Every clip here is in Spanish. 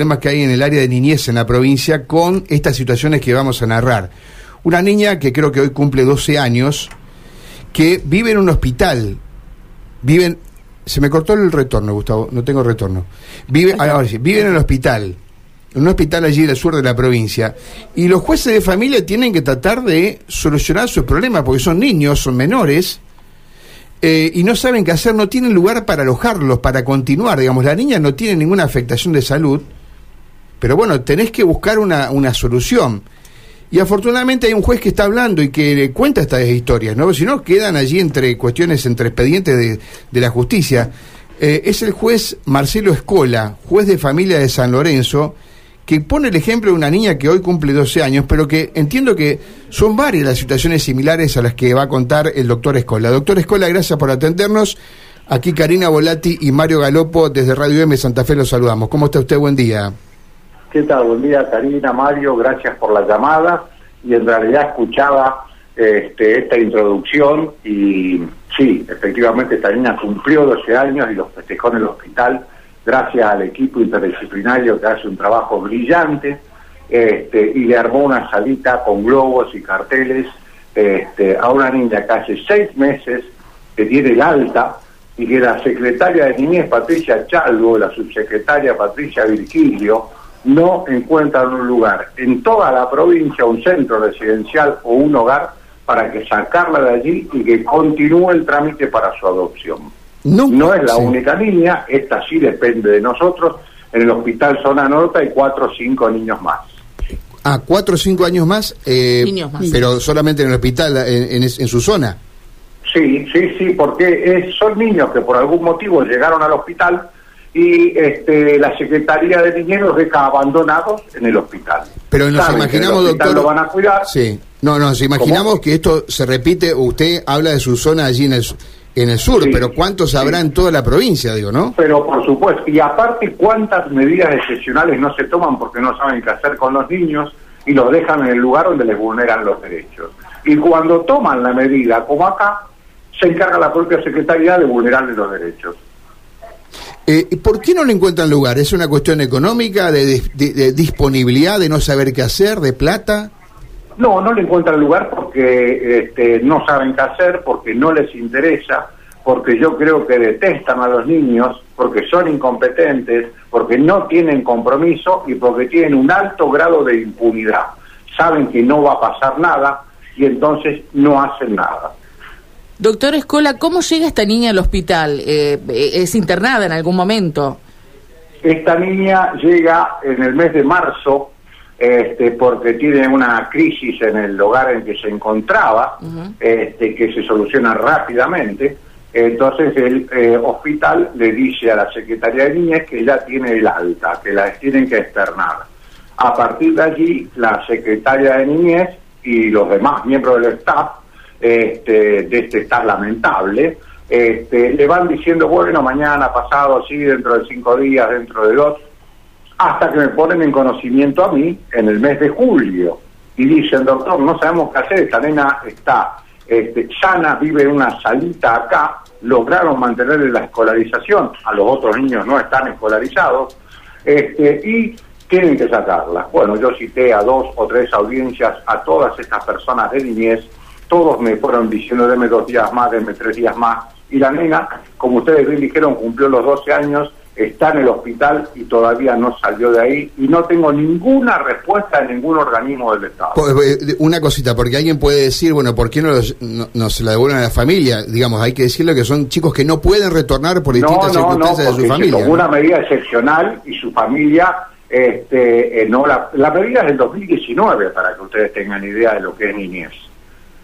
problemas que hay en el área de niñez en la provincia con estas situaciones que vamos a narrar. Una niña que creo que hoy cumple 12 años, que vive en un hospital, vive se me cortó el retorno, Gustavo, no tengo retorno. Vive, ahora sí, vive en el hospital, en un hospital allí del sur de la provincia, y los jueces de familia tienen que tratar de solucionar sus problemas, porque son niños, son menores, eh, y no saben qué hacer, no tienen lugar para alojarlos, para continuar. Digamos, la niña no tiene ninguna afectación de salud, pero bueno, tenés que buscar una, una solución. Y afortunadamente hay un juez que está hablando y que cuenta estas historias, ¿no? Si no, quedan allí entre cuestiones, entre expedientes de, de la justicia. Eh, es el juez Marcelo Escola, juez de familia de San Lorenzo, que pone el ejemplo de una niña que hoy cumple 12 años, pero que entiendo que son varias las situaciones similares a las que va a contar el doctor Escola. Doctor Escola, gracias por atendernos. Aquí Karina Volati y Mario Galopo desde Radio M Santa Fe los saludamos. ¿Cómo está usted? Buen día. ¿Qué tal? Buen día, Karina, Mario, gracias por la llamada. Y en realidad escuchaba este, esta introducción y sí, efectivamente esta niña cumplió 12 años y los festejó en el hospital gracias al equipo interdisciplinario que hace un trabajo brillante este, y le armó una salita con globos y carteles este, a una niña que hace seis meses que tiene el alta y que la secretaria de niñez Patricia Chalvo, la subsecretaria Patricia Virgilio, no encuentran un lugar en toda la provincia, un centro residencial o un hogar para que sacarla de allí y que continúe el trámite para su adopción. No, es la única niña, esta sí depende de nosotros. En el Hospital Zona Norte hay cuatro o cinco niños más. Ah, cuatro o cinco años más, eh, niños más. pero solamente en el hospital, en, su zona. Sí, sí, sí, porque son niños que por algún motivo llegaron al hospital y este, la Secretaría de los deja abandonados en el hospital. Pero nos imaginamos, doctor. lo van a cuidar. Sí. No, nos imaginamos que esto se repite. Usted habla de su zona allí en el en el sur, pero ¿cuántos habrá en toda la provincia, digo, no? Pero por supuesto, y aparte, ¿cuántas medidas excepcionales no se toman porque no saben qué hacer con los niños y los dejan en el lugar donde les vulneran los derechos? Y cuando toman la medida, como acá, se encarga la propia Secretaría de vulnerarles los derechos. Eh, ¿Por qué no le encuentran lugar? ¿Es una cuestión económica, de, de disponibilidad, de no saber qué hacer, de plata? No, no le encuentran lugar porque este, no saben qué hacer, porque no les interesa, porque yo creo que detestan a los niños, porque son incompetentes, porque no tienen compromiso y porque tienen un alto grado de impunidad. Saben que no va a pasar nada y entonces no hacen nada. Doctor Escola, ¿cómo llega esta niña al hospital? Eh, ¿Es internada en algún momento? Esta niña llega en el mes de marzo este, porque tiene una crisis en el lugar en que se encontraba, este, que se soluciona rápidamente. Entonces el eh, hospital le dice a la Secretaría de Niñez que ya tiene el alta, que la tienen que externar. A partir de allí, la Secretaria de Niñez y los demás miembros del staff este, de este staff lamentable, este, le van diciendo, bueno, mañana, pasado, así, dentro de cinco días, dentro de dos, hasta que me ponen en conocimiento a mí en el mes de julio y dicen, doctor, no sabemos qué hacer, esta nena está este, sana, vive en una salita acá, lograron mantenerle la escolarización, a los otros niños no están escolarizados, este, y tienen que sacarla. Bueno, yo cité a dos o tres audiencias a todas estas personas de niñez, todos me fueron diciendo, deme dos días más, deme tres días más, y la nena, como ustedes bien dijeron, cumplió los 12 años está en el hospital y todavía no salió de ahí y no tengo ninguna respuesta de ningún organismo del Estado. Eh, una cosita, porque alguien puede decir, bueno, ¿por qué no, se la devuelven a la familia? Digamos, hay que decirle que son chicos que no pueden retornar por distintas circunstancias de su familia. una medida excepcional y su familia, este, eh, no la, la medida es del 2019, para que ustedes tengan idea de lo que es niñez.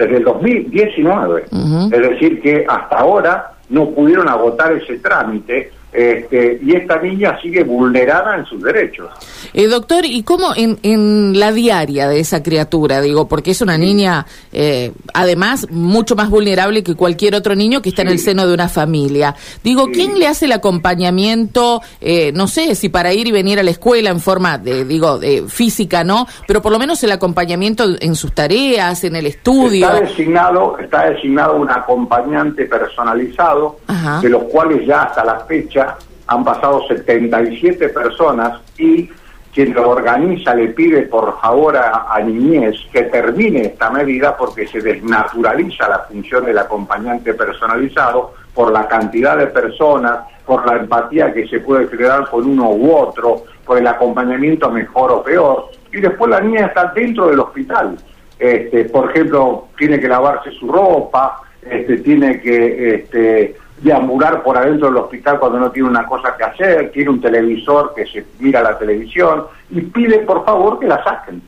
Desde el 2019. Es decir, que hasta ahora no pudieron agotar ese trámite este, y esta niña sigue vulnerada en sus derechos. Eh, doctor, ¿y cómo en, en, la diaria de esa criatura? Digo, porque es una niña, eh, además, mucho más vulnerable que cualquier otro niño que está en el seno de una familia. Digo, ¿quién le hace el acompañamiento? Eh, no sé si para ir y venir a la escuela en forma, de, digo, de física, ¿no? Pero por lo menos el acompañamiento en sus tareas, en el estudio. Está designado, está designado un acompañante personalizado, de los cuales ya hasta la fecha han pasado 77 personas y quien lo organiza le pide por favor a, a, Niñez que termine esta medida porque se desnaturaliza la función del acompañante personalizado por la cantidad de personas, por la empatía que se puede crear con uno u otro, por el acompañamiento mejor o peor. Y después la niña está dentro del hospital. Este, por ejemplo, tiene que lavarse su ropa, este, tiene que este, deambular por adentro del hospital cuando no tiene una cosa que hacer, tiene un televisor que se mira la televisión y pide por favor que la saquen.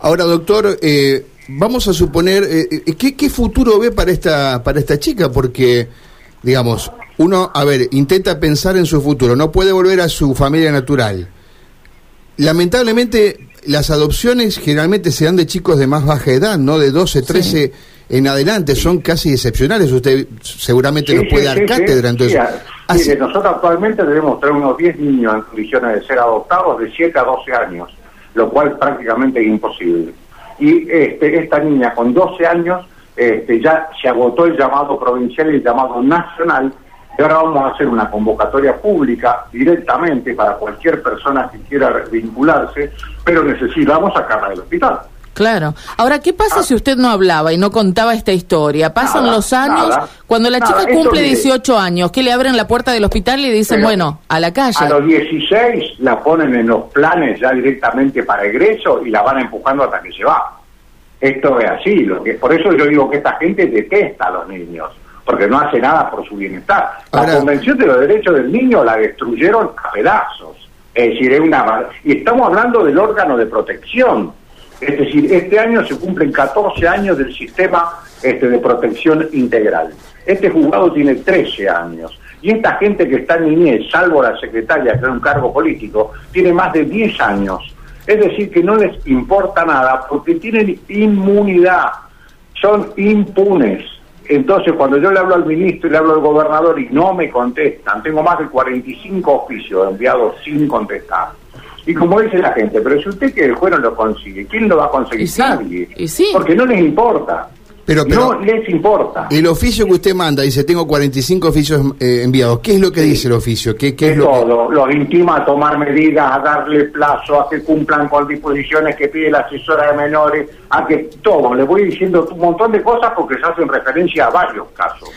Ahora, doctor, eh, vamos a suponer, eh, eh, ¿qué, ¿qué, futuro ve para esta, para esta chica? Porque, digamos, uno, a ver, intenta pensar en su futuro, no puede volver a su familia natural. Lamentablemente, las adopciones generalmente se dan de chicos de más baja edad, ¿no? De 12, 13 sí. En adelante, son casi excepcionales. Usted seguramente sí, nos puede sí, dar cátedra. Entonces, mire, nosotros actualmente debemos tener unos 10 niños en condiciones de ser adoptados de 7 a 12 años, lo cual prácticamente es imposible. Y este, esta niña con 12 años este, ya se agotó el llamado provincial y el llamado nacional y ahora vamos a hacer una convocatoria pública directamente para cualquier persona que quiera vincularse, pero necesitamos sacarla del hospital. Claro. Ahora, ¿qué pasa ah. si usted no hablaba y no contaba esta historia? Pasan nada, los años, nada, cuando la nada, chica cumple mire, 18 años, ¿qué le abren la puerta del hospital y le dicen, pero bueno, a la calle? A los 16 la ponen en los planes ya directamente para egreso y la van empujando hasta que se va. Esto es así, lo que por eso yo digo que esta gente detesta a los niños porque no hace nada por su bienestar. La Ahora- Convención de los Derechos del Niño la destruyeron a pedazos. Es decir, es una y estamos hablando del órgano de protección. Es decir, este año se cumplen 14 años del sistema este, de protección integral. Este juzgado tiene 13 años. Y esta gente que está en niñez, salvo la secretaria, que es un cargo político, tiene más de 10 años. Es decir, que no les importa nada porque tienen inmunidad, son impunes. Entonces, cuando yo le hablo al ministro y le hablo al gobernador y no me contestan, tengo más de 45 oficios enviados sin contestar. Y como dice la gente, pero si usted que el juez no lo consigue, ¿quién lo va a conseguir? Y sí, Nadie. y sí. Porque no les importa. Pero- pero- no les importa. El oficio que usted manda dice, tengo 45 oficios eh, enviados. ¿Qué es lo que dice el oficio? ¿Qué, qué de es lo que- todo, los intima a tomar medidas, a darle plazo, a que cumplan con disposiciones que pide la asesora de menores, a que todo. Le voy diciendo un montón de cosas porque se hacen referencia a varios casos.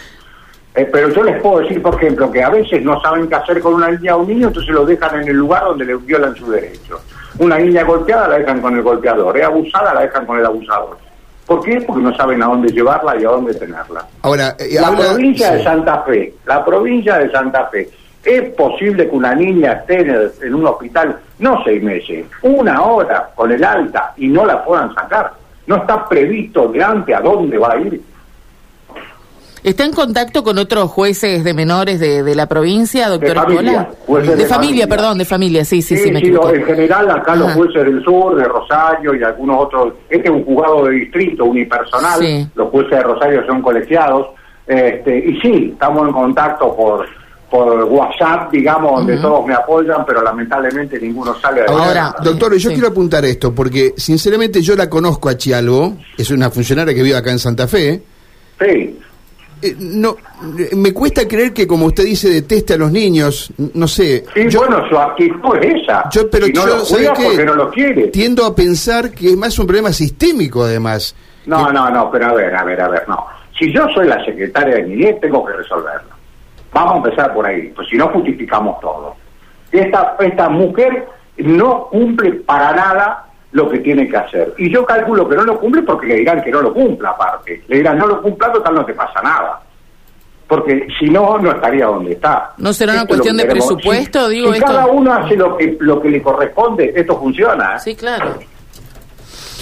Eh, pero yo les puedo decir, por ejemplo, que a veces no saben qué hacer con una niña o un niño, entonces lo dejan en el lugar donde le violan su derecho. Una niña golpeada la dejan con el golpeador, es abusada la dejan con el abusador. ¿Por qué? Porque no saben a dónde llevarla y a dónde tenerla. Ahora, eh, La habla- provincia de. Santa Fe, la provincia de Santa Fe, ¿es posible que una niña esté en, el- en un hospital, no seis meses, una hora con el alta y no la puedan sacar? No está previsto de antes a dónde va a ir. ¿Está en contacto con otros jueces de menores de, de la provincia, doctor familia, Escola? jueces de, de familia, familia. perdón, de familia, sí, sí, sí, me sí, equivoqué. en general acá los jueces del sur, de Rosario y algunos otros, este es un juzgado de distrito unipersonal, Sí. los jueces de Rosario son colegiados, este, y sí, estamos en contacto por por WhatsApp, digamos, donde todos me apoyan, pero lamentablemente ninguno sale de Ahora, Ahora, doctor, yo sí. quiero apuntar esto, porque sinceramente yo la conozco a Chialvo, es una funcionaria que vive acá en Santa Fe. Sí, Eh, no, eh, me cuesta creer que, como usted dice, deteste a los niños. No sé. sí yo, bueno, su actitud es esa. yo- pero si no yo, lo ¿sabe cuida qué? porque no lo quiere. tiendo a pensar que es más un problema sistémico, además. No, Que- no, no, pero a ver, a ver, a ver, no. Si yo soy la secretaria de niñez, tengo que resolverlo. Vamos a empezar por ahí, pues si no justificamos todo. Esta, esta mujer no cumple para nada lo que tiene que hacer. Y yo calculo que no lo cumple porque le dirán que no lo cumpla aparte. Le dirán, no lo cumpla, total no te pasa nada. Porque si no, no estaría donde está. ¿No será una Esto cuestión de queremos. presupuesto? Si- Digo, si esto- cada uno hace lo que, lo que le corresponde, esto funciona. ¿eh? Sí, claro.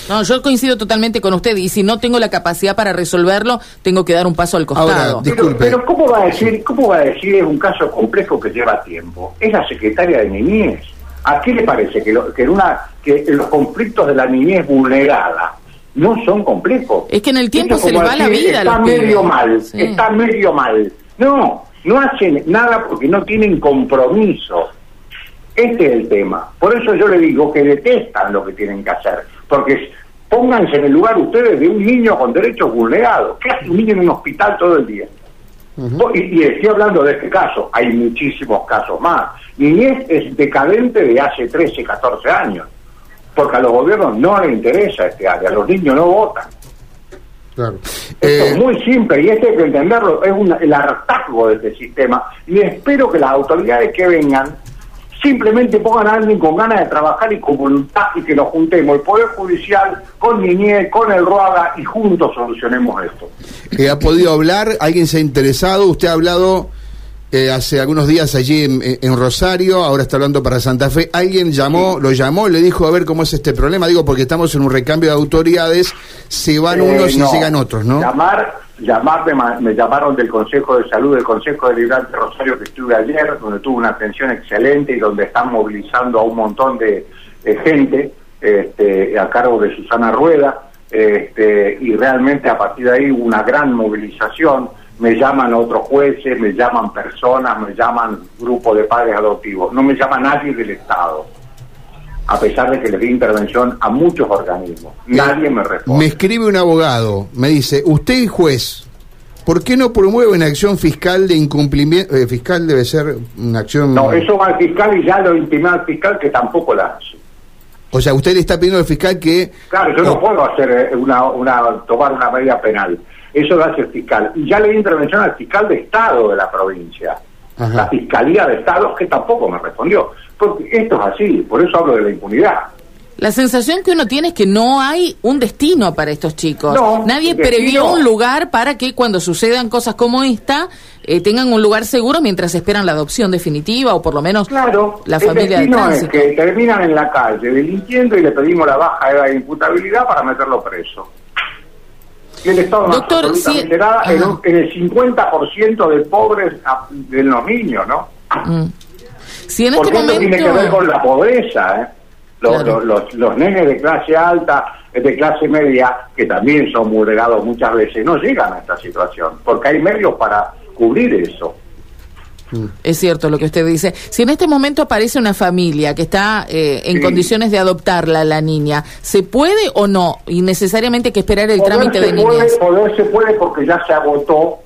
No, yo coincido totalmente con usted y si no tengo la capacidad para resolverlo, tengo que dar un paso al costado. Ahora, Pero, Disculpe. pero ¿cómo va a decir, cómo va a decir es un caso complejo que lleva tiempo? Es la secretaria de niñez. ¿A qué le parece que, lo- que en una que los conflictos de la niñez vulnerada no son complejos? Es que en el tiempo Esto se les va la vida Está medio mal, Sí. está medio mal. No, no hacen nada porque no tienen compromiso. Este es el tema. Por eso yo le digo que detestan lo que tienen que hacer. Porque pónganse en el lugar ustedes de un niño con derechos vulnerados. ¿Qué hace un niño en un hospital todo el día? Y, y, estoy hablando de este caso, hay muchísimos casos más. Niñez es decadente de hace 13, 14 años, porque a los gobiernos no les interesa este área, los niños no votan. Claro. Esto es eh, muy simple y esto hay que entenderlo, es un, el hartazgo de este sistema y espero que las autoridades que vengan simplemente pongan a alguien con ganas de trabajar y con voluntad y que lo juntemos, el Poder Judicial con Niñez, con el Ruaga y juntos solucionemos esto. Eh, ¿Ha podido hablar? ¿Alguien se ha interesado? ¿Usted ha hablado eh, hace algunos días allí en, Rosario, ahora está hablando para Santa Fe? ¿Alguien llamó, lo llamó, le dijo a ver cómo es este problema? Digo, porque estamos en un recambio de autoridades, se van eh, unos y llegan otros, ¿no? Llamar llamarme, me llamaron del Consejo de Salud, del Consejo de Librante Rosario que estuve ayer, donde tuvo una atención excelente y donde están movilizando a un montón de, gente este, a cargo de Susana Rueda, este, y realmente a partir de ahí hubo una gran movilización. Me llaman otros jueces, me llaman personas, me llaman grupo de padres adoptivos. No me llama nadie del Estado a pesar de que le di intervención a muchos organismos. Nadie me responde. Me escribe un abogado, me dice, usted juez, ¿por qué no promueve una acción fiscal de incumplimiento? Eh, fiscal debe ser una acción... No, eso va al fiscal y ya lo intimé al fiscal que tampoco la hace. O sea, usted le está pidiendo al fiscal que... Claro, yo no, puedo hacer eh, una, una, tomar una medida penal. Eso lo hace el fiscal. Y ya le di intervención al fiscal de Estado de la provincia. La Fiscalía de Estado, que tampoco me respondió. Porque esto es así, por eso hablo de la impunidad. La sensación que uno tiene es que no hay un destino para estos chicos. Nadie previó un lugar para que cuando sucedan cosas como esta eh, tengan un lugar seguro mientras esperan la adopción definitiva o por lo menos claro, la familia el destino es que terminan en la calle delinquiendo y le pedimos la baja de la imputabilidad para meterlo preso. Y el Estado Doctor, si... en, en, el 50% de pobres de los niños, ¿no? Mm. Si en este momento... tiene que ver con la pobreza, ¿eh? Los, los, los, nenes de clase alta, de clase media, que también son vulnerados muchas veces, no llegan a esta situación, porque hay medios para cubrir eso. Es cierto lo que usted dice. Si en este momento aparece una familia que está eh, en condiciones de adoptarla la niña, ¿se puede o no? Y necesariamente hay que esperar el trámite de niñez. Poder se puede porque ya se agotó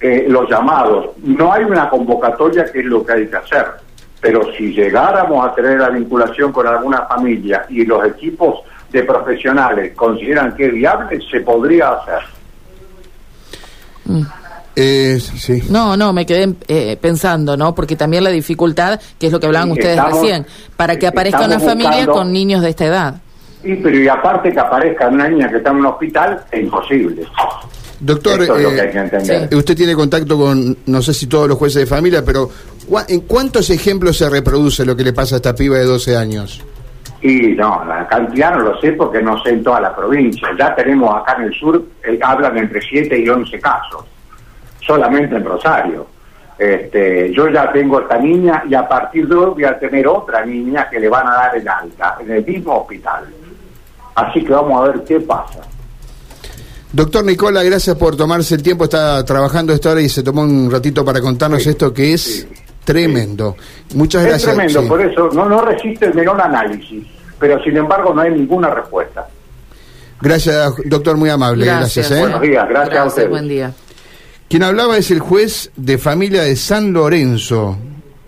eh, los llamados. No hay una convocatoria que es lo que hay que hacer pero si llegáramos a tener la vinculación con alguna familia y los equipos de profesionales consideran que es viable, se podría hacer. Mm. Eh, sí. No, no, me quedé eh, pensando, ¿no? Porque también la dificultad, que es lo que hablaban ustedes recién, para que aparezca una familia con niños de esta edad. Sí, pero y aparte que aparezca una niña que está en un hospital, es imposible. Doctor, eh, usted tiene contacto con, no sé si todos los jueces de familia, pero ¿en cuántos ejemplos se reproduce lo que le pasa a esta piba de 12 años? Y no, la cantidad no lo sé porque no sé en toda la provincia. Ya tenemos acá en el sur, eh, hablan entre 7 y 11 casos, solamente en Rosario. Este, yo ya tengo esta niña y a partir de hoy voy a tener otra niña que le van a dar el alta en el mismo hospital. Así que vamos a ver qué pasa. Doctor Nicola, gracias por tomarse el tiempo. Está trabajando esta hora y se tomó un ratito para contarnos esto que es tremendo. Muchas gracias. Es tremendo, por eso no, no resiste el menor análisis, pero sin embargo no hay ninguna respuesta. Gracias, doctor, muy amable. Gracias. ¿eh? Buenos días, gracias, a usted. Buen día. Quien hablaba es el juez de familia de San Lorenzo,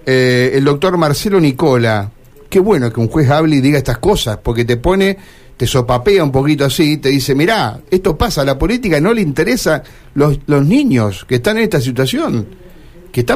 eh, el doctor Marcelo Nicola. Qué bueno que un juez hable y diga estas cosas, porque te pone te sopapea un poquito así, te dice, mirá, esto pasa, a la política no le interesa los, los niños que están en esta situación, que están